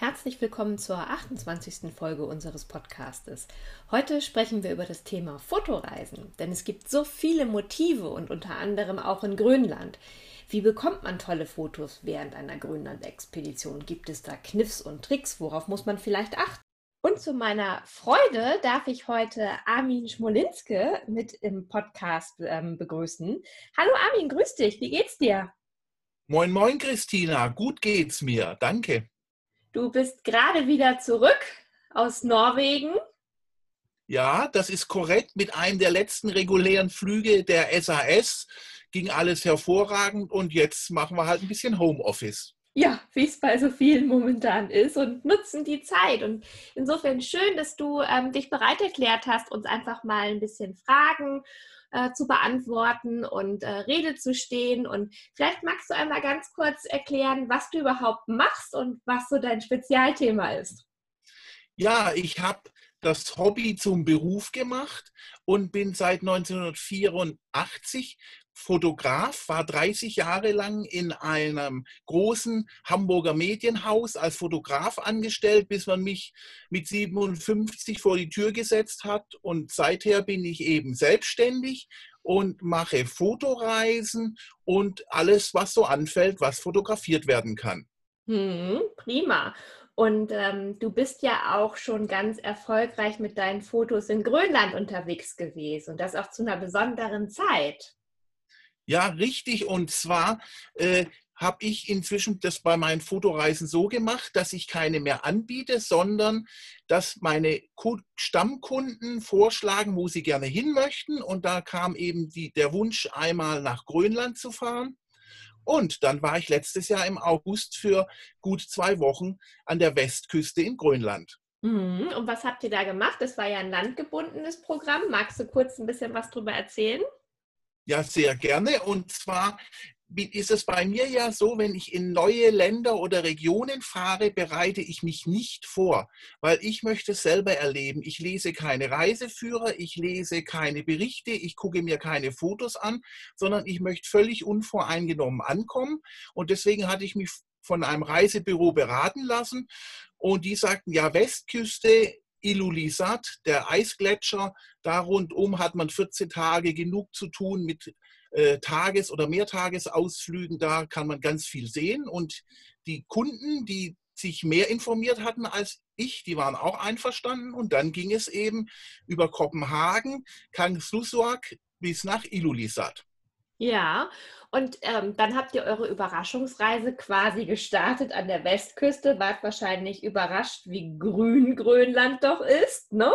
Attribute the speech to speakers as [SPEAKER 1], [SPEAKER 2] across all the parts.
[SPEAKER 1] Herzlich willkommen zur 28. Folge unseres Podcastes. Heute sprechen wir über das Thema Fotoreisen, denn es gibt so viele Motive und unter anderem auch in Grönland. Wie bekommt man tolle Fotos während einer Grönland-Expedition? Gibt es da Kniffs und Tricks? Worauf muss man vielleicht achten? Und zu meiner Freude darf ich heute Armin Schmolinske mit im Podcast ähm, begrüßen. Hallo Armin, grüß dich. Wie geht's dir?
[SPEAKER 2] Moin, moin, Christina. Gut geht's mir. Danke.
[SPEAKER 1] Du bist gerade wieder zurück aus Norwegen.
[SPEAKER 2] Ja, das ist korrekt. Mit einem der letzten regulären Flüge der SAS ging alles hervorragend und jetzt machen wir halt ein bisschen Homeoffice.
[SPEAKER 1] Ja, wie es bei so vielen momentan ist und nutzen die Zeit. Und insofern schön, dass du ähm, dich bereit erklärt hast, uns einfach mal ein bisschen Fragen äh, zu beantworten und äh, Rede zu stehen. Und vielleicht magst du einmal ganz kurz erklären, was du überhaupt machst und was so dein Spezialthema ist.
[SPEAKER 2] Ja, ich habe das Hobby zum Beruf gemacht und bin seit 1984 Fotograf, war 30 Jahre lang in einem großen Hamburger Medienhaus als Fotograf angestellt, bis man mich mit 57 vor die Tür gesetzt hat. Und seither bin ich eben selbstständig und mache Fotoreisen und alles, was so anfällt, was fotografiert werden kann.
[SPEAKER 1] Hm, prima. Und ähm, du bist ja auch schon ganz erfolgreich mit deinen Fotos in Grönland unterwegs gewesen und das auch zu einer besonderen Zeit.
[SPEAKER 2] Ja, richtig. Und zwar äh, habe ich inzwischen das bei meinen Fotoreisen so gemacht, dass ich keine mehr anbiete, sondern dass meine Stammkunden vorschlagen, wo sie gerne hin möchten. Und da kam eben die, der Wunsch, einmal nach Grönland zu fahren. Und dann war ich letztes Jahr im August für gut zwei Wochen an der Westküste in Grönland.
[SPEAKER 1] Mhm. Und was habt ihr da gemacht? Das war ja ein landgebundenes Programm. Magst du kurz ein bisschen was darüber erzählen?
[SPEAKER 2] Ja, sehr gerne. Und zwar ist es bei mir ja so, wenn ich in neue Länder oder Regionen fahre, bereite ich mich nicht vor, weil ich möchte es selber erleben. Ich lese keine Reiseführer, ich lese keine Berichte, ich gucke mir keine Fotos an, sondern ich möchte völlig unvoreingenommen ankommen. Und deswegen hatte ich mich von einem Reisebüro beraten lassen und die sagten, ja, Westküste Ilulissat, der Eisgletscher. Da rundum hat man 14 Tage genug zu tun mit äh, Tages- oder Mehrtagesausflügen. Da kann man ganz viel sehen. Und die Kunden, die sich mehr informiert hatten als ich, die waren auch einverstanden. Und dann ging es eben über Kopenhagen, Kangerlussuaq bis nach Ilulissat.
[SPEAKER 1] Ja, und ähm, dann habt ihr eure Überraschungsreise quasi gestartet an der Westküste, wart wahrscheinlich überrascht, wie grün Grönland doch ist, ne?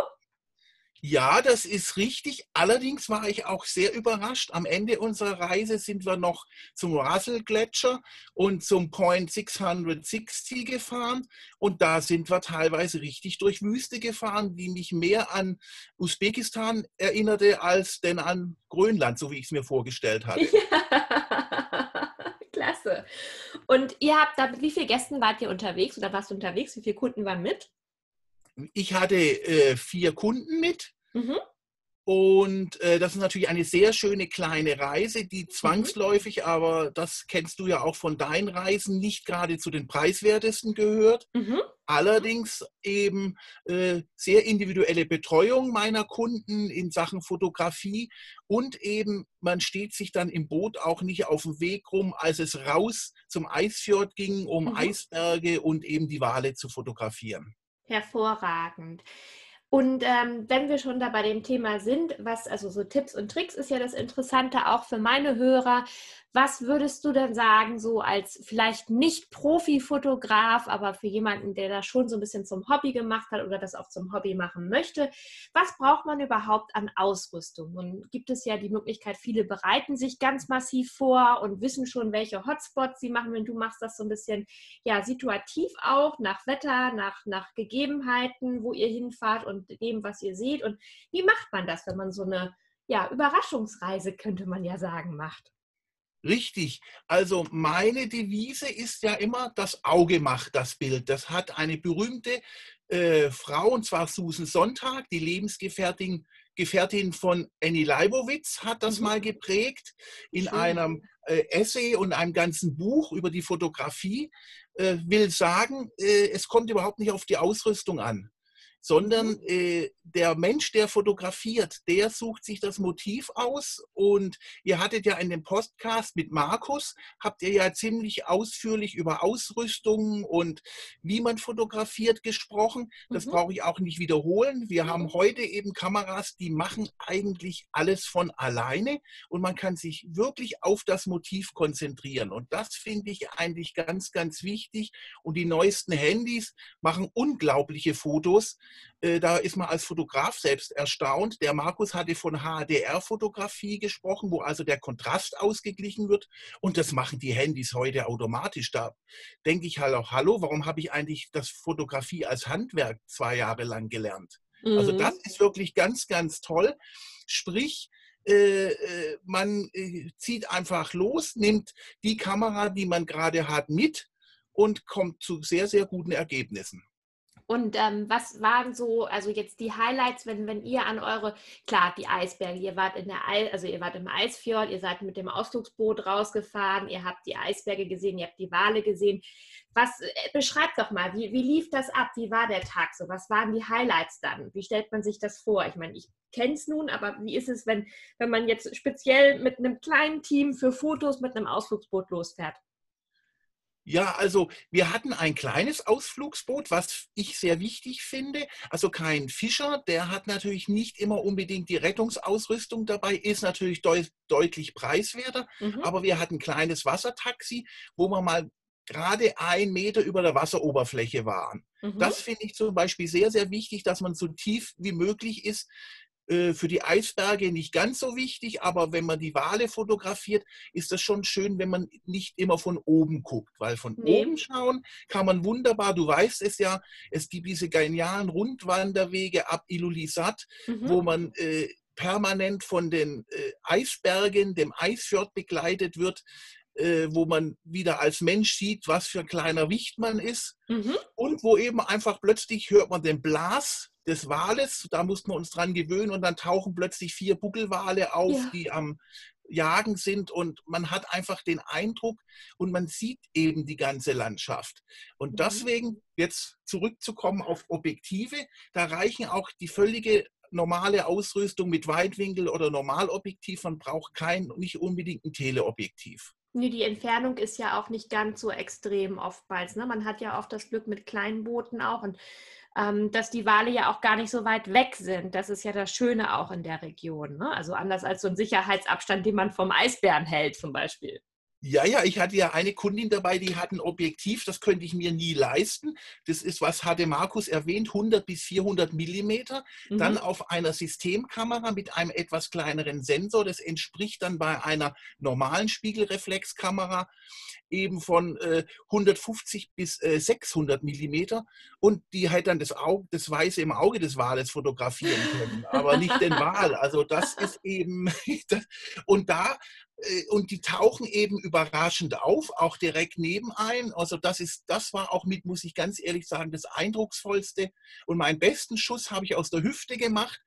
[SPEAKER 2] Ja, das ist richtig. Allerdings war ich auch sehr überrascht. Am Ende unserer Reise sind wir noch zum Russell-Gletscher und zum Point 660 gefahren. Und da sind wir teilweise richtig durch Wüste gefahren, die mich mehr an Usbekistan erinnerte als denn an Grönland, so wie ich es mir vorgestellt hatte.
[SPEAKER 1] Ja. Klasse. Und ihr habt da, mit wie vielen Gästen wart ihr unterwegs oder warst du unterwegs? Wie viele Kunden waren mit?
[SPEAKER 2] Ich hatte äh, vier Kunden mit. Mhm. Und äh, das ist natürlich eine sehr schöne kleine Reise, die mhm. zwangsläufig, mhm. aber das kennst du ja auch von deinen Reisen, nicht gerade zu den preiswertesten gehört. Mhm. Allerdings eben äh, sehr individuelle Betreuung meiner Kunden in Sachen Fotografie und eben man steht sich dann im Boot auch nicht auf dem Weg rum, als es raus zum Eisfjord ging, um mhm. Eisberge und eben die Wale zu fotografieren.
[SPEAKER 1] Hervorragend. Und ähm, wenn wir schon da bei dem Thema sind, was also so Tipps und Tricks ist ja das Interessante auch für meine Hörer. Was würdest du denn sagen, so als vielleicht nicht Profi-Fotograf, aber für jemanden, der das schon so ein bisschen zum Hobby gemacht hat oder das auch zum Hobby machen möchte? Was braucht man überhaupt an Ausrüstung? Und gibt es ja die Möglichkeit, viele bereiten sich ganz massiv vor und wissen schon, welche Hotspots sie machen. Wenn du machst das so ein bisschen ja, situativ auch, nach Wetter, nach, nach Gegebenheiten, wo ihr hinfahrt und dem, was ihr seht. Und wie macht man das, wenn man so eine ja, Überraschungsreise, könnte man ja sagen, macht?
[SPEAKER 2] Richtig. Also meine Devise ist ja immer, das Auge macht das Bild. Das hat eine berühmte äh, Frau, und zwar Susan Sonntag, die Lebensgefährtin Gefährtin von Annie Leibowitz, hat das mhm. mal geprägt in Schön. einem äh, Essay und einem ganzen Buch über die Fotografie. Äh, will sagen, äh, es kommt überhaupt nicht auf die Ausrüstung an sondern mhm. äh, der Mensch, der fotografiert, der sucht sich das Motiv aus. Und ihr hattet ja in dem Podcast mit Markus, habt ihr ja ziemlich ausführlich über Ausrüstung und wie man fotografiert gesprochen. Das mhm. brauche ich auch nicht wiederholen. Wir mhm. haben heute eben Kameras, die machen eigentlich alles von alleine und man kann sich wirklich auf das Motiv konzentrieren. Und das finde ich eigentlich ganz, ganz wichtig. Und die neuesten Handys machen unglaubliche Fotos. Äh, da ist man als Fotograf selbst erstaunt. Der Markus hatte von HDR-Fotografie gesprochen, wo also der Kontrast ausgeglichen wird. Und das machen die Handys heute automatisch. Da denke ich halt auch, hallo, warum habe ich eigentlich das Fotografie als Handwerk zwei Jahre lang gelernt? Also mhm. Also das ist wirklich ganz, ganz toll. Sprich, äh, äh, man zieht einfach los, nimmt die Kamera, die man gerade hat, mit und kommt zu sehr, sehr guten Ergebnissen.
[SPEAKER 1] Und ähm, was waren so, also jetzt die Highlights, wenn, wenn ihr an eure, klar, die Eisberge, ihr wart in der Eis, also ihr wart im Eisfjord, ihr seid mit dem Ausflugsboot rausgefahren, ihr habt die Eisberge gesehen, ihr habt die Wale gesehen. Was äh, beschreibt doch mal, wie, wie lief das ab? Wie war der Tag so? Was waren die Highlights dann? Wie stellt man sich das vor? Ich meine, ich kenne es nun, aber wie ist es, wenn, wenn man jetzt speziell mit einem kleinen Team für Fotos mit einem Ausflugsboot losfährt?
[SPEAKER 2] Ja, also wir hatten ein kleines Ausflugsboot, was ich sehr wichtig finde. Also kein Fischer, der hat natürlich nicht immer unbedingt die Rettungsausrüstung dabei, ist natürlich deut deutlich preiswerter. Mhm. Aber wir hatten ein kleines Wassertaxi, wo wir mal gerade ein Meter über der Wasseroberfläche waren. Mhm. Das finde ich zum Beispiel sehr, sehr wichtig, dass man so tief wie möglich ist. Äh, für die Eisberge nicht ganz so wichtig, aber wenn man die Wale fotografiert, ist das schon schön, wenn man nicht immer von oben guckt, weil von nee. oben schauen kann man wunderbar, du weißt es ja, es gibt diese genialen Rundwanderwege ab Ilulissat, mhm. wo man äh, permanent von den äh, Eisbergen, dem Eisfjord begleitet wird, äh, wo man wieder als Mensch sieht, was für ein kleiner Wicht man ist. Mhm. Und wo eben einfach plötzlich hört man den Blas des Wales, da mussten wir uns dran gewöhnen und dann tauchen plötzlich vier Buckelwale auf, ja. die am Jagen sind und man hat einfach den Eindruck und man sieht eben die ganze Landschaft. Und mhm. deswegen jetzt zurückzukommen auf Objektive, da reichen auch die völlige normale Ausrüstung mit Weitwinkel oder Normalobjektiv. Man braucht kein, nicht unbedingt ein Teleobjektiv.
[SPEAKER 1] Nee, die Entfernung ist ja auch nicht ganz so extrem oftmals. Ne? Man hat ja oft das Glück mit kleinen Booten auch und dass die Wale ja auch gar nicht so weit weg sind. Das ist ja das Schöne auch in der Region. Ne? Also anders als so ein Sicherheitsabstand, den man vom Eisbären hält zum Beispiel.
[SPEAKER 2] Ja, ja, ich hatte ja eine Kundin dabei, die hat ein Objektiv, das könnte ich mir nie leisten. Das ist, was hatte Markus erwähnt, 100 bis 400 Millimeter. Mhm. Dann auf einer Systemkamera mit einem etwas kleineren Sensor. Das entspricht dann bei einer normalen Spiegelreflexkamera eben von äh, 150 bis äh, 600 Millimeter. Und die halt dann das, Auge, das Weiße im Auge des Wales fotografieren können, aber nicht den Wal. Also das ist eben, und da und die tauchen eben überraschend auf, auch direkt nebenein. Also das ist, das war auch mit, muss ich ganz ehrlich sagen, das eindrucksvollste. Und meinen besten Schuss habe ich aus der Hüfte gemacht.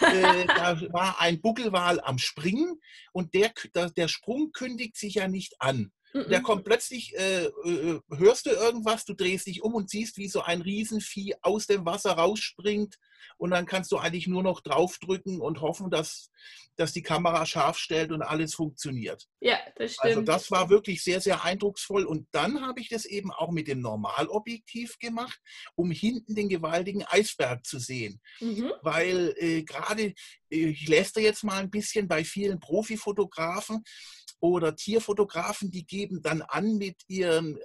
[SPEAKER 2] äh, da war ein Buckelwal am Springen und der, der Sprung kündigt sich ja nicht an. Der kommt plötzlich, äh, äh, hörst du irgendwas, du drehst dich um und siehst, wie so ein Riesenvieh aus dem Wasser rausspringt und dann kannst du eigentlich nur noch draufdrücken und hoffen, dass, dass die Kamera scharf stellt und alles funktioniert.
[SPEAKER 1] Ja, das
[SPEAKER 2] Also
[SPEAKER 1] stimmt.
[SPEAKER 2] das war wirklich sehr, sehr eindrucksvoll. Und dann habe ich das eben auch mit dem Normalobjektiv gemacht, um hinten den gewaltigen Eisberg zu sehen.
[SPEAKER 1] Mhm.
[SPEAKER 2] Weil äh, gerade, äh, ich lästere jetzt mal ein bisschen bei vielen Profifotografen oder Tierfotografen, die geben dann an mit ihrem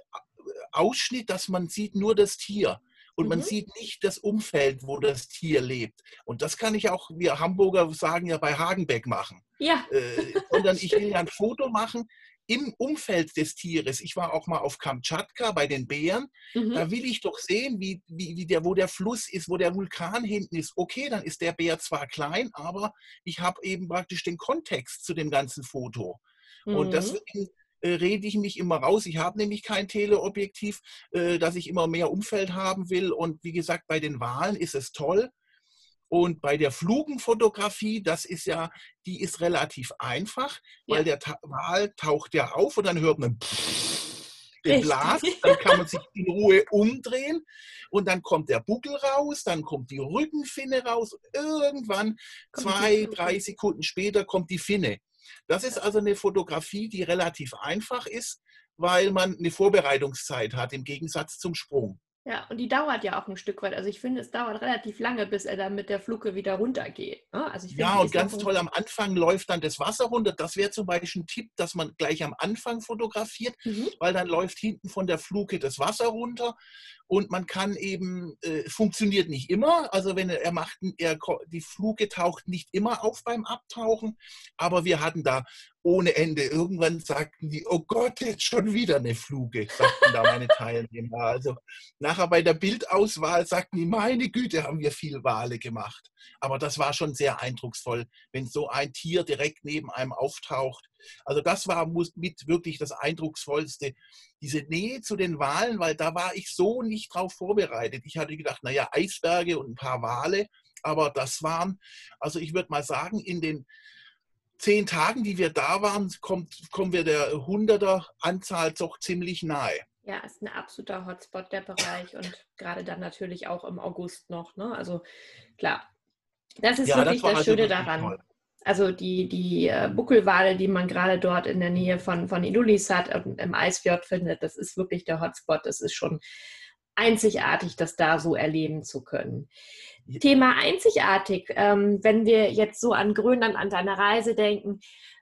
[SPEAKER 2] Ausschnitt, dass man sieht nur das Tier. Und man
[SPEAKER 1] Mhm.
[SPEAKER 2] sieht nicht das Umfeld, wo das Tier lebt. Und das kann ich auch, wir Hamburger sagen ja bei Hagenbeck machen
[SPEAKER 1] Ja,
[SPEAKER 2] äh, sondern ich will ja ein Foto machen im Umfeld des Tieres. Ich war auch mal auf Kamtschatka bei den Bären.
[SPEAKER 1] mhm.
[SPEAKER 2] Da will ich doch sehen, wie, wie, wie der, wo der Fluss ist, wo der Vulkan hinten ist. Okay, dann ist der Bär zwar klein, aber ich habe eben praktisch den Kontext zu dem ganzen Foto. Und
[SPEAKER 1] Mhm.
[SPEAKER 2] deswegen äh, rede ich mich immer raus. Ich habe nämlich kein Teleobjektiv, äh, dass ich immer mehr Umfeld haben will. Und wie gesagt, bei den Walen ist es toll. Und bei der Flugenfotografie, das ist ja, die ist relativ einfach, weil
[SPEAKER 1] Ja.
[SPEAKER 2] der Ta Wal taucht ja auf und dann hört man den. Blas, dann kann man sich in Ruhe umdrehen und dann kommt der Buckel raus, dann kommt die Rückenfinne raus irgendwann
[SPEAKER 1] Kommt
[SPEAKER 2] zwei, drei Sekunden später kommt die Finne. Das ist also eine Fotografie, die relativ einfach ist, weil man eine Vorbereitungszeit hat im Gegensatz zum Sprung.
[SPEAKER 1] Ja, und die dauert ja auch ein Stück weit. Also ich finde, es dauert relativ lange, bis er dann mit der Fluke wieder runtergeht. ne? Also ich
[SPEAKER 2] Ja, und ganz toll, am Anfang läuft dann das Wasser runter. Das wäre zum Beispiel ein Tipp, dass man gleich am Anfang fotografiert,
[SPEAKER 1] Mhm.
[SPEAKER 2] weil dann läuft hinten von der Fluke das Wasser runter und man kann eben, äh, funktioniert nicht immer. Also wenn er, er macht, er, die Fluke taucht nicht immer auf beim Abtauchen, aber wir hatten da ohne Ende. Irgendwann sagten die, oh Gott, jetzt schon wieder eine Fluke, sagten da meine Teilnehmer. Also nachher bei der Bildauswahl sagten die, meine Güte, haben wir viel Wale gemacht. Aber das war schon sehr eindrucksvoll, wenn so ein Tier direkt neben einem auftaucht. Also das war mit wirklich das Eindrucksvollste, diese Nähe zu den Walen, weil da war ich so nicht drauf vorbereitet. Ich hatte gedacht, naja, Eisberge und ein paar Wale, aber das waren, also ich würde mal sagen, in den zehn Tagen, die wir da waren, kommt, kommen wir der hunderter Anzahl doch ziemlich nahe.
[SPEAKER 1] Ja, ist ein absoluter Hotspot der Bereich und gerade dann natürlich auch im August noch. Ne? Also klar, das ist
[SPEAKER 2] Ja, das
[SPEAKER 1] wirklich
[SPEAKER 2] war
[SPEAKER 1] das,
[SPEAKER 2] also
[SPEAKER 1] Schöne
[SPEAKER 2] wirklich
[SPEAKER 1] daran.
[SPEAKER 2] toll.
[SPEAKER 1] Also die, die äh, Buckelwale, die man gerade dort in der Nähe von, von Ilulissat und im Eisfjord findet, das ist wirklich der Hotspot. Das ist schon einzigartig, das da so erleben zu können. Thema einzigartig, ähm, wenn wir jetzt so an Grönland, an deine Reise denken,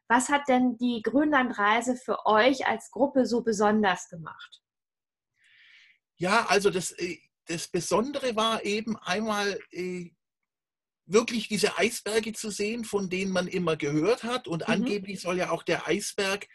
[SPEAKER 1] was hat denn die Grönlandreise für euch als Gruppe so besonders gemacht?
[SPEAKER 2] Ja, also das, äh, das Besondere war eben einmal äh, wirklich diese Eisberge zu sehen, von denen man immer gehört hat. Und
[SPEAKER 1] Mhm.
[SPEAKER 2] angeblich soll ja auch der Eisberg,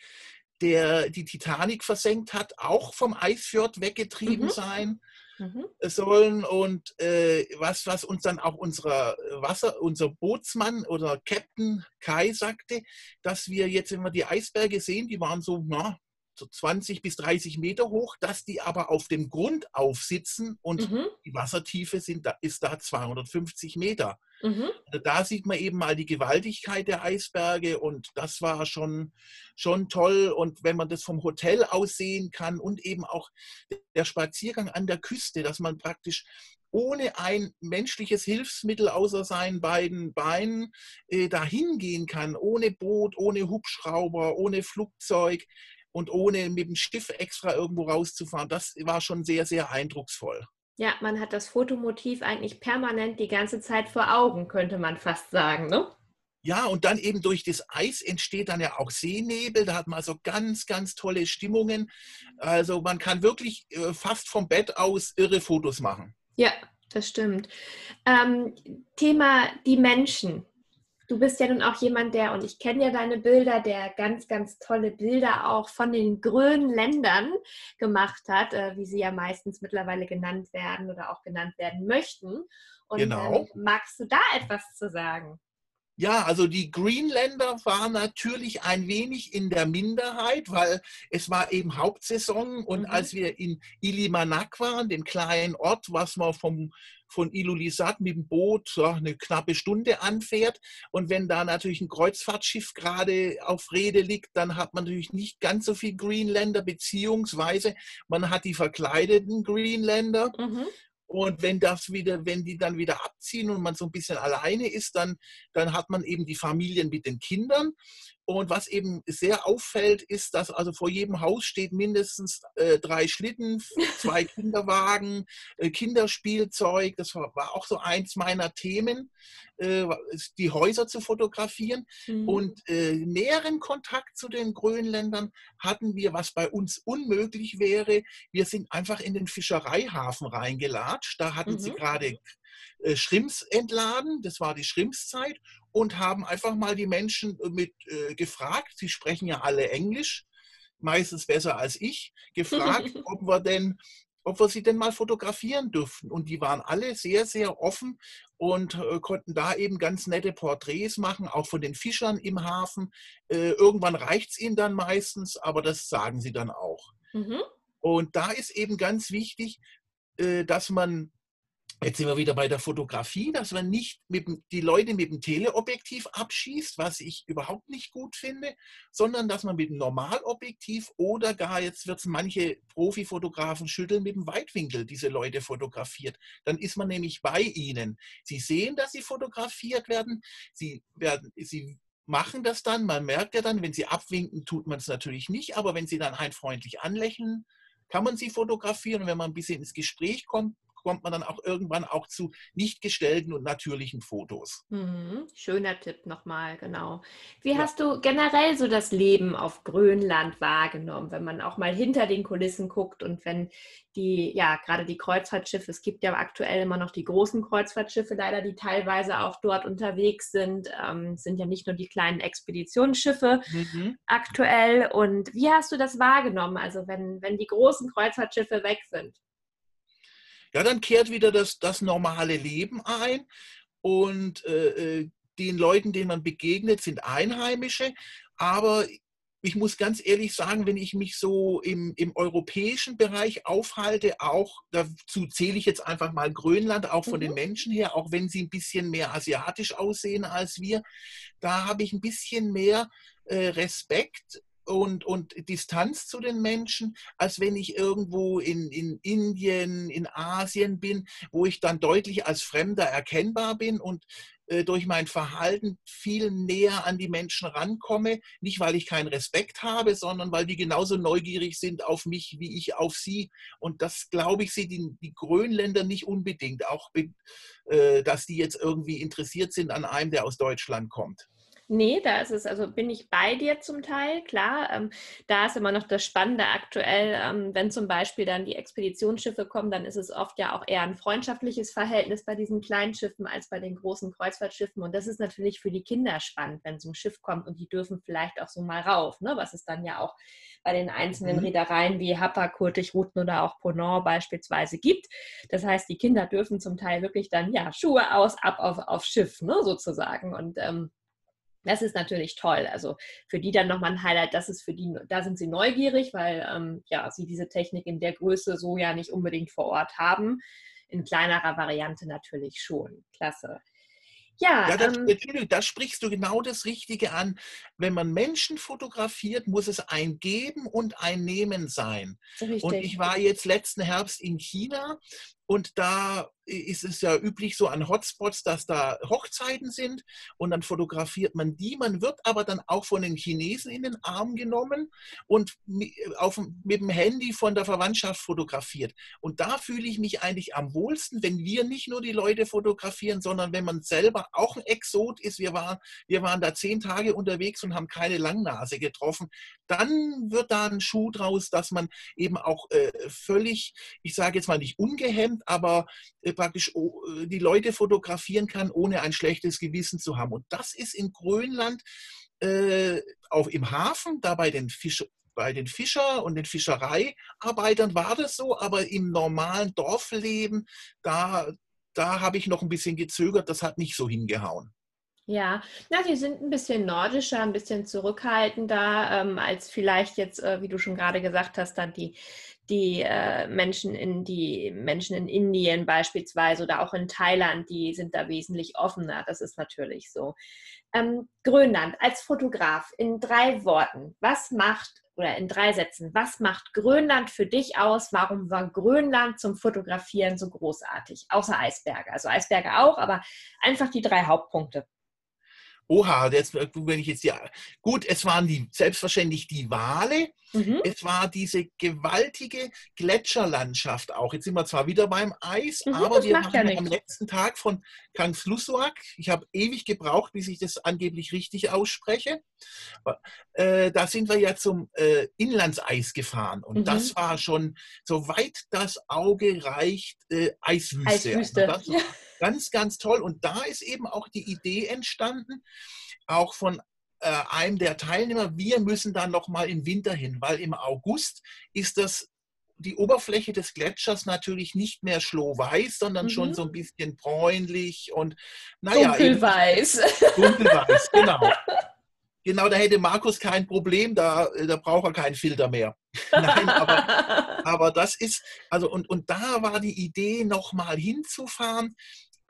[SPEAKER 2] der die Titanic versenkt hat, auch vom Eisfjord weggetrieben
[SPEAKER 1] Mhm.
[SPEAKER 2] sein
[SPEAKER 1] Mhm.
[SPEAKER 2] sollen. Und äh, was, was uns dann auch unser Wasser, unser Bootsmann oder Captain Kai sagte, dass wir jetzt, wenn wir die Eisberge sehen, die waren so, na, so 20 bis 30 Meter hoch, dass die aber auf dem Grund aufsitzen und
[SPEAKER 1] Mhm.
[SPEAKER 2] die Wassertiefe sind, da, ist da 250 Meter.
[SPEAKER 1] Mhm.
[SPEAKER 2] Also Da sieht man eben mal die Gewaltigkeit der Eisberge und das war schon, schon toll. Und wenn man das vom Hotel aus sehen kann und eben auch der Spaziergang an der Küste, dass man praktisch ohne ein menschliches Hilfsmittel außer seinen beiden Beinen äh, dahin gehen kann, ohne Boot, ohne Hubschrauber, ohne Flugzeug und ohne mit dem Schiff extra irgendwo rauszufahren, das war schon sehr, sehr eindrucksvoll.
[SPEAKER 1] Ja, man hat das Fotomotiv eigentlich permanent die ganze Zeit vor Augen, könnte man fast sagen, ne?
[SPEAKER 2] Ja, und dann eben durch das Eis entsteht dann ja auch Seenebel. Da hat man also ganz, ganz tolle Stimmungen. Also man kann wirklich äh, fast vom Bett aus irre Fotos machen.
[SPEAKER 1] Ja, das stimmt. Ähm, Thema die Menschen. Du bist ja nun auch jemand, der, und ich kenne ja deine Bilder, der ganz, ganz tolle Bilder auch von den grünen Ländern gemacht hat, äh, wie sie ja meistens mittlerweile genannt werden oder auch genannt werden möchten. Und
[SPEAKER 2] Genau.
[SPEAKER 1] ähm, magst du da etwas zu sagen?
[SPEAKER 2] Ja, also die Greenländer waren natürlich ein wenig in der Minderheit, weil es war eben Hauptsaison und
[SPEAKER 1] Mhm.
[SPEAKER 2] als wir in Ilimanak waren, dem kleinen Ort, was man vom, von Ilulissat mit dem Boot ja, eine knappe Stunde anfährt und wenn da natürlich ein Kreuzfahrtschiff gerade auf Rede liegt, dann hat man natürlich nicht ganz so viel Greenländer, beziehungsweise man hat die verkleideten Greenländer
[SPEAKER 1] Mhm.
[SPEAKER 2] Und wenn das wieder, wenn die dann wieder abziehen und man so ein bisschen alleine ist, dann, dann hat man eben die Familien mit den Kindern. Und was eben sehr auffällt, ist, dass also vor jedem Haus steht mindestens äh, drei Schlitten, zwei Kinderwagen, äh, Kinderspielzeug. Das war, war, auch so eins meiner Themen, äh, die Häuser zu fotografieren. Mhm. Und äh, näheren Kontakt zu den Grönländern hatten wir, was bei uns unmöglich wäre. Wir sind einfach in den Fischereihafen reingelatscht. Da hatten mhm. sie gerade äh, Schrimps entladen, das war die Schrimpszeit, und haben einfach mal die Menschen äh, mit äh, gefragt, sie sprechen ja alle Englisch, meistens besser als ich, gefragt, ob wir denn ob wir sie denn mal fotografieren dürften. Und die waren alle sehr, sehr offen und äh, konnten da eben ganz nette Porträts machen, auch von den Fischern im Hafen. Äh, irgendwann reicht es ihnen dann meistens, aber das sagen sie dann auch. Mhm. Und da ist eben ganz wichtig, äh, dass man Jetzt sind wir wieder bei der Fotografie, dass man nicht mit, die Leute mit dem Teleobjektiv abschießt, was ich überhaupt nicht gut finde, sondern dass man mit dem Normalobjektiv oder gar, jetzt wird es manche Profifotografen schütteln, mit dem Weitwinkel diese Leute fotografiert. Dann ist man nämlich bei ihnen. Sie sehen, dass sie fotografiert werden. Sie, werden, sie machen das dann. Man merkt ja dann, wenn sie abwinken, tut man es natürlich nicht. Aber wenn sie dann ein freundlich anlächeln, kann man sie fotografieren. Und wenn man ein bisschen ins Gespräch kommt, kommt man dann auch irgendwann auch zu nicht gestellten und natürlichen Fotos.
[SPEAKER 1] Mhm. Schöner Tipp nochmal, genau. Wie ja. hast du generell so das Leben auf Grönland wahrgenommen, wenn man auch mal hinter den Kulissen guckt und wenn die, ja, gerade die Kreuzfahrtschiffe, es gibt ja aktuell immer noch die großen Kreuzfahrtschiffe leider, die teilweise auch dort unterwegs sind, ähm, sind ja nicht nur die kleinen Expeditionsschiffe mhm. aktuell. Und wie hast du das wahrgenommen, also wenn, wenn die großen Kreuzfahrtschiffe weg sind?
[SPEAKER 2] Ja, dann kehrt wieder das, das normale Leben ein und äh, äh, den Leuten, denen man begegnet, sind Einheimische. Aber ich muss ganz ehrlich sagen, wenn ich mich so im, im europäischen Bereich aufhalte, auch dazu zähle ich jetzt einfach mal Grönland, auch von mhm. den Menschen her, auch wenn sie ein bisschen mehr asiatisch aussehen als wir, da habe ich ein bisschen mehr äh, Respekt und, und Distanz zu den Menschen, als wenn ich irgendwo in, in Indien, in Asien bin, wo ich dann deutlich als Fremder erkennbar bin und äh, durch mein Verhalten viel näher an die Menschen rankomme. Nicht, weil ich keinen Respekt habe, sondern weil die genauso neugierig sind auf mich, wie ich auf sie. Und das, glaube ich, sehen die, die Grönländer nicht unbedingt, auch äh, dass die jetzt irgendwie interessiert sind an einem, der aus Deutschland kommt.
[SPEAKER 1] Nee, da ist es, also bin ich bei dir zum Teil, klar. Ähm, da ist immer noch das Spannende aktuell, ähm, wenn zum Beispiel dann die Expeditionsschiffe kommen, dann ist es oft ja auch eher ein freundschaftliches Verhältnis bei diesen kleinen Schiffen als bei den großen Kreuzfahrtschiffen. Und das ist natürlich für die Kinder spannend, wenn so ein Schiff kommt und die dürfen vielleicht auch so mal rauf, ne? was es dann ja auch bei den einzelnen mhm. Reedereien wie Hapag, Kurtig, Ruten oder auch Ponant beispielsweise gibt. Das heißt, die Kinder dürfen zum Teil wirklich dann ja Schuhe aus, ab auf, auf Schiff, ne, sozusagen. Und ähm, das ist natürlich toll. Also für die dann nochmal ein Highlight, das ist für die, da sind sie neugierig, weil ähm, ja, sie diese Technik in der Größe so ja nicht unbedingt vor Ort haben. In kleinerer Variante natürlich schon. Klasse.
[SPEAKER 2] Ja, ja das, ähm, da sprichst du genau das Richtige an. Wenn man Menschen fotografiert, muss es ein Geben und ein Nehmen sein. Richtig. Und ich war jetzt letzten Herbst in China und da ist es ja üblich so an Hotspots, dass da Hochzeiten sind und dann fotografiert man die. Man wird aber dann auch von den Chinesen in den Arm genommen und auf, mit dem Handy von der Verwandtschaft fotografiert. Und da fühle ich mich eigentlich am wohlsten, wenn wir nicht nur die Leute fotografieren, sondern wenn man selber auch ein Exot ist. Wir waren, wir waren da zehn Tage unterwegs und haben keine Langnase getroffen. Dann wird da ein Schuh draus, dass man eben auch äh, völlig, ich sage jetzt mal nicht ungehemmt, aber äh, praktisch äh, die Leute fotografieren kann, ohne ein schlechtes Gewissen zu haben. Und das ist in Grönland äh, auch im Hafen, da bei den Fisch, bei den Fischer und den Fischereiarbeitern war das so, aber im normalen Dorfleben, da, da habe ich noch ein bisschen gezögert, das hat nicht so hingehauen.
[SPEAKER 1] Ja, na, die sind ein bisschen nordischer, ein bisschen zurückhaltender ähm, als vielleicht jetzt, äh, wie du schon gerade gesagt hast, dann die die äh, Menschen in die Menschen in Indien beispielsweise oder auch in Thailand, die sind da wesentlich offener. Das ist natürlich so. Ähm, Grönland als Fotograf in drei Worten. Was macht oder in drei Sätzen, was macht Grönland für dich aus? Warum war Grönland zum Fotografieren so großartig? Außer Eisberge. Also Eisberge auch, aber einfach die drei Hauptpunkte.
[SPEAKER 2] Oha, jetzt, wenn ich jetzt ja. Gut, es waren die, selbstverständlich die Wale. Mhm. Es war diese gewaltige Gletscherlandschaft auch. Jetzt sind wir zwar wieder beim Eis, mhm, aber wir waren ja am letzten Tag von Kangslusuak. Ich habe ewig gebraucht, bis ich das angeblich richtig ausspreche. Äh, da sind wir ja zum äh, Inlandseis gefahren und mhm. das war schon, soweit das Auge reicht, äh, Eiswüste.
[SPEAKER 1] Eiswüste.
[SPEAKER 2] Also das, ja. Ganz, ganz toll. Und da ist eben auch die Idee entstanden, auch von äh, einem der Teilnehmer, wir müssen da nochmal im Winter hin, weil im August ist das die Oberfläche des Gletschers natürlich nicht mehr schlohweiß, sondern mhm. schon so ein bisschen bräunlich und
[SPEAKER 1] naja. Dunkelweiß.
[SPEAKER 2] Dunkelweiß, genau. Genau, da hätte Markus kein Problem, da, da braucht er keinen Filter mehr. Nein, aber, aber das ist, also und, und da war die Idee, nochmal hinzufahren,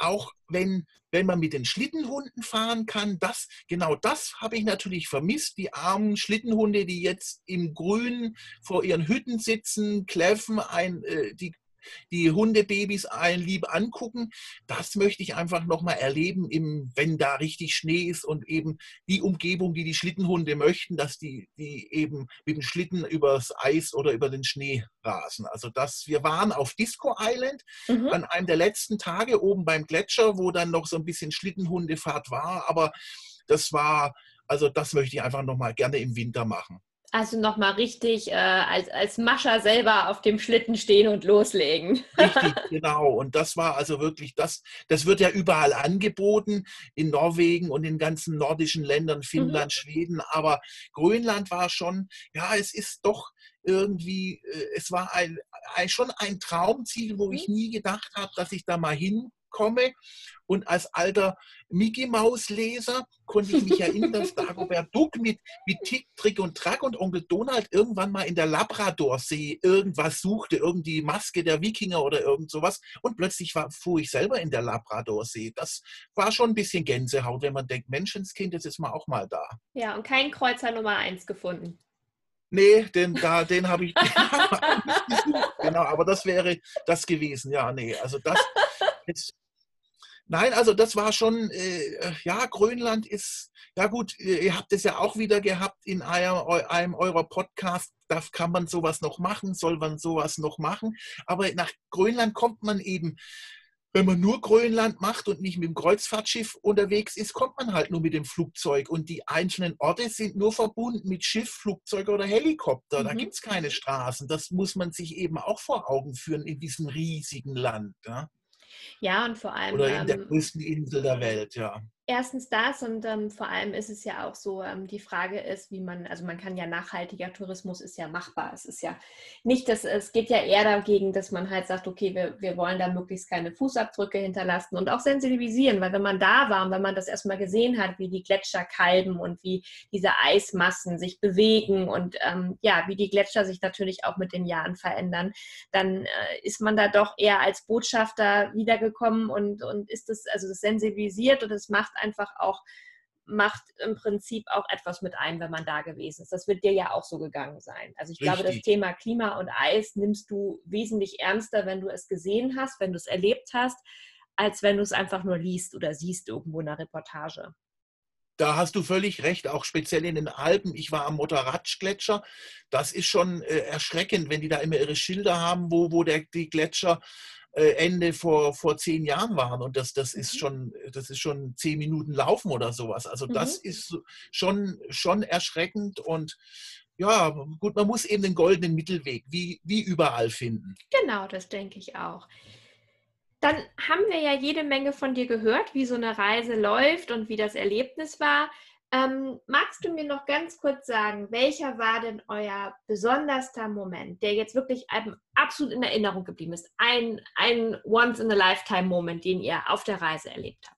[SPEAKER 2] auch wenn, wenn man mit den Schlittenhunden fahren kann, das, genau das habe ich natürlich vermisst. Die armen Schlittenhunde, die jetzt im Grün vor ihren Hütten sitzen, kläffen, ein, äh, die die Hundebabys ein lieb angucken. Das möchte ich einfach nochmal erleben, im, wenn da richtig Schnee ist und eben die Umgebung, die die Schlittenhunde möchten, dass die, die eben mit dem Schlitten übers Eis oder über den Schnee rasen. Also das, wir waren auf Disco Island mhm. an einem der letzten Tage oben beim Gletscher, wo dann noch so ein bisschen Schlittenhundefahrt war, aber das war, also das möchte ich einfach nochmal gerne im Winter machen.
[SPEAKER 1] Also nochmal richtig äh, als, als Mascher selber auf dem Schlitten stehen und loslegen.
[SPEAKER 2] Richtig, genau. Und das war also wirklich das, das wird ja überall angeboten, in Norwegen und in ganzen nordischen Ländern, mhm. Finnland, mhm. Schweden. Aber Grönland war schon, ja, es ist doch irgendwie, äh, es war ein, ein, schon ein Traumziel, wo ich mhm. nie gedacht habe, dass ich da mal hin komme. Und als alter Mickey Maus Leser konnte ich mich erinnern, dass Dagobert Duck mit, mit Tick, Trick und Track und Onkel Donald irgendwann mal in der Labradorsee irgendwas suchte, irgendwie Maske der Wikinger oder irgend sowas. Und plötzlich war, fuhr ich selber in der Labradorsee. Das war schon ein bisschen Gänsehaut, wenn man denkt, Menschenskind, jetzt ist man auch mal da.
[SPEAKER 1] Ja, und kein Kreuzer Nummer 1 gefunden.
[SPEAKER 2] Nee, den, da, den habe ich, genau, aber das wäre das gewesen. Ja, nee, also das, jetzt, Nein, also das war schon, äh, ja, Grönland ist, ja gut, ihr habt es ja auch wieder gehabt in einem, einem eurer Podcasts, da kann man sowas noch machen, soll man sowas noch machen, aber nach Grönland kommt man eben, wenn man nur Grönland macht und nicht mit dem Kreuzfahrtschiff unterwegs ist, kommt man halt nur mit dem Flugzeug und die einzelnen Orte sind nur verbunden mit Schiff, Flugzeug oder Helikopter, mhm. da gibt es keine Straßen, das muss man sich eben auch vor Augen führen in diesem riesigen Land. Ja?
[SPEAKER 1] Ja, und vor allem.
[SPEAKER 2] Oder in der ähm, größten Insel der Welt, ja
[SPEAKER 1] erstens das und ähm, vor allem ist es ja auch so, ähm, die Frage ist, wie man, also man kann ja nachhaltiger Tourismus ist ja machbar. Es ist ja nicht, dass es geht ja eher dagegen, dass man halt sagt, okay, wir, wir wollen da möglichst keine Fußabdrücke hinterlassen und auch sensibilisieren, weil wenn man da war und wenn man das erstmal gesehen hat, wie die Gletscher kalben und wie diese Eismassen sich bewegen und ähm, ja, wie die Gletscher sich natürlich auch mit den Jahren verändern, dann äh, ist man da doch eher als Botschafter wiedergekommen und, und ist das, also das sensibilisiert und es macht macht einfach auch, macht im Prinzip auch etwas mit ein, wenn man da gewesen ist. Das wird dir ja auch so gegangen sein. Also ich Richtig. glaube, das Thema Klima und Eis nimmst du wesentlich ernster, wenn du es gesehen hast, wenn du es erlebt hast, als wenn du es einfach nur liest oder siehst irgendwo in einer Reportage.
[SPEAKER 2] Da hast du völlig recht, auch speziell in den Alpen. Ich war am Motaratsch-Gletscher. Das ist schon äh, erschreckend, wenn die da immer ihre Schilder haben, wo, wo der, die Gletscher Ende vor, vor zehn Jahren waren. Und das, das ist mhm. schon, das ist schon zehn Minuten Laufen oder sowas. Also das mhm. ist schon, schon erschreckend und ja, gut, man muss eben den goldenen Mittelweg wie, wie überall finden.
[SPEAKER 1] Genau, das denke ich auch. Dann haben wir ja jede Menge von dir gehört, wie so eine Reise läuft und wie das Erlebnis war. Ähm, magst du mir noch ganz kurz sagen, welcher war denn euer besonderster Moment, der jetzt wirklich absolut in Erinnerung geblieben ist? Ein, ein Once-in-a-Lifetime-Moment, den ihr auf der Reise erlebt habt?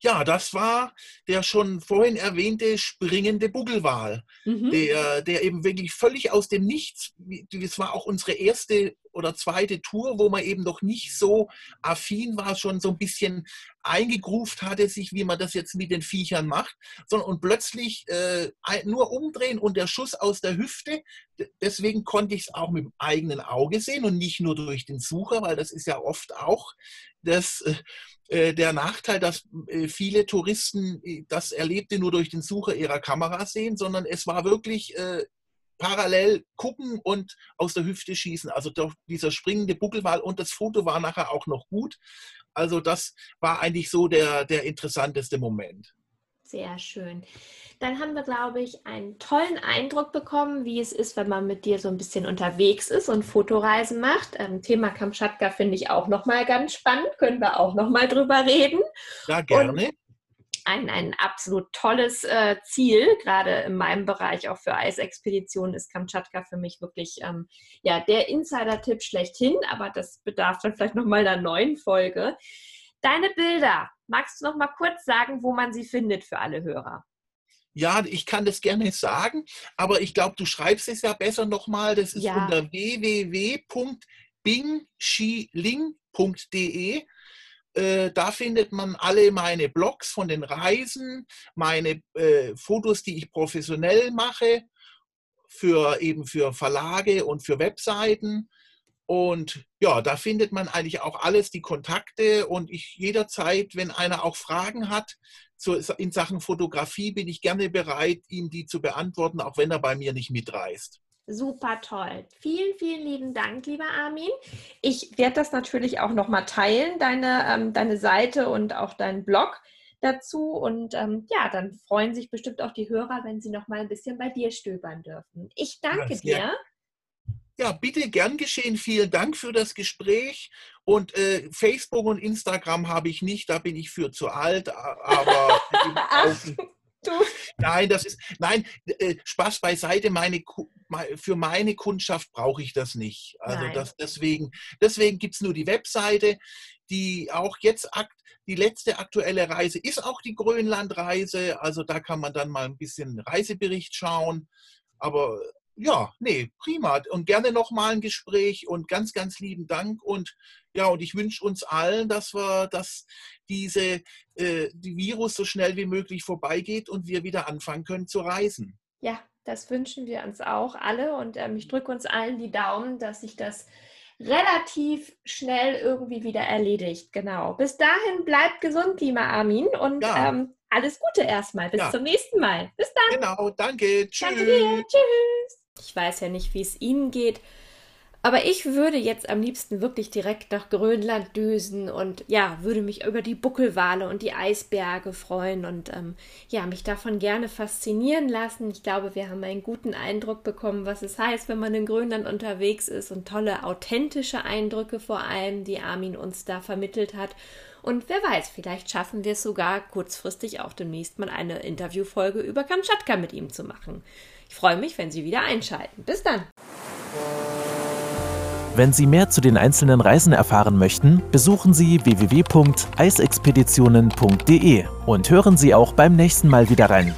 [SPEAKER 2] Ja, das war der schon vorhin erwähnte springende Buckelwal, mhm. der, der eben wirklich völlig aus dem Nichts, das war auch unsere erste oder zweite Tour, wo man eben noch nicht so affin war, schon so ein bisschen eingegruft hatte, sich, wie man das jetzt mit den Viechern macht, sondern und plötzlich äh, nur umdrehen und der Schuss aus der Hüfte. Deswegen konnte ich es auch mit dem eigenen Auge sehen und nicht nur durch den Sucher, weil das ist ja oft auch das, äh, der Nachteil, dass äh, viele Touristen äh, das Erlebte nur durch den Sucher ihrer Kamera sehen, sondern es war wirklich äh, parallel gucken und aus der Hüfte schießen. Also dieser springende Buckelwal und das Foto war nachher auch noch gut. Also das war eigentlich so der, der interessanteste Moment.
[SPEAKER 1] Sehr schön. Dann haben wir, glaube ich, einen tollen Eindruck bekommen, wie es ist, wenn man mit dir so ein bisschen unterwegs ist und Fotoreisen macht. Ähm, Thema Kamtschatka finde ich auch nochmal ganz spannend. Können wir auch nochmal drüber reden.
[SPEAKER 2] Ja, gerne. Und
[SPEAKER 1] ein, ein absolut tolles äh, Ziel, gerade in meinem Bereich auch für Eisexpeditionen ist Kamtschatka für mich wirklich ähm, ja, der Insider-Tipp schlechthin, aber das bedarf dann vielleicht nochmal einer neuen Folge. Deine Bilder, magst du noch mal kurz sagen, wo man sie findet für alle Hörer?
[SPEAKER 2] Ja, ich kann das gerne sagen, aber ich glaube, du schreibst es ja besser nochmal. Das ist ja. unter www.bingshiling.de. Äh, da findet man alle meine Blogs von den Reisen, meine äh, Fotos, die ich professionell mache, für eben für Verlage und für Webseiten. Und ja, da findet man eigentlich auch alles, die Kontakte. Und ich jederzeit, wenn einer auch Fragen hat zu, in Sachen Fotografie, bin ich gerne bereit, ihm die zu beantworten, auch wenn er bei mir nicht mitreist.
[SPEAKER 1] Super toll. Vielen, vielen lieben Dank, lieber Armin. Ich werde das natürlich auch nochmal teilen, deine, ähm, deine Seite und auch deinen Blog dazu. Und ähm, ja, dann freuen sich bestimmt auch die Hörer, wenn sie nochmal ein bisschen bei dir stöbern dürfen. Ich danke ja, dir.
[SPEAKER 2] Ja, bitte gern geschehen. Vielen Dank für das Gespräch. Und äh, Facebook und Instagram habe ich nicht, da bin ich für zu alt. Aber Du. Nein, das ist, nein, äh, Spaß beiseite, meine, für meine Kundschaft brauche ich das nicht. Also das, deswegen, deswegen gibt es nur die Webseite, die auch jetzt akt, die letzte aktuelle Reise ist auch die Grönlandreise. Also da kann man dann mal ein bisschen Reisebericht schauen. Aber ja, nee, prima. Und gerne nochmal ein Gespräch und ganz, ganz lieben Dank. Und ja, und ich wünsche uns allen, dass wir, dass diese äh, die Virus so schnell wie möglich vorbeigeht und wir wieder anfangen können zu reisen.
[SPEAKER 1] Ja, das wünschen wir uns auch alle. Und ähm, ich drücke uns allen die Daumen, dass sich das relativ schnell irgendwie wieder erledigt. Genau. Bis dahin bleibt gesund, lieber Armin. Und ja. ähm, alles Gute erstmal. Bis ja. zum nächsten Mal. Bis dann.
[SPEAKER 2] Genau, danke.
[SPEAKER 1] Tschüss. Danke dir. Tschüss. Ich weiß ja nicht, wie es Ihnen geht. Aber ich würde jetzt am liebsten wirklich direkt nach Grönland düsen und ja, würde mich über die Buckelwale und die Eisberge freuen und ähm, ja, mich davon gerne faszinieren lassen. Ich glaube, wir haben einen guten Eindruck bekommen, was es heißt, wenn man in Grönland unterwegs ist und tolle, authentische Eindrücke vor allem, die Armin uns da vermittelt hat. Und wer weiß, vielleicht schaffen wir es sogar kurzfristig auch demnächst mal eine Interviewfolge über Kamtschatka mit ihm zu machen. Ich freue mich, wenn Sie wieder einschalten. Bis dann.
[SPEAKER 3] Wenn Sie mehr zu den einzelnen Reisen erfahren möchten, besuchen Sie www.eisexpeditionen.de und hören Sie auch beim nächsten Mal wieder rein.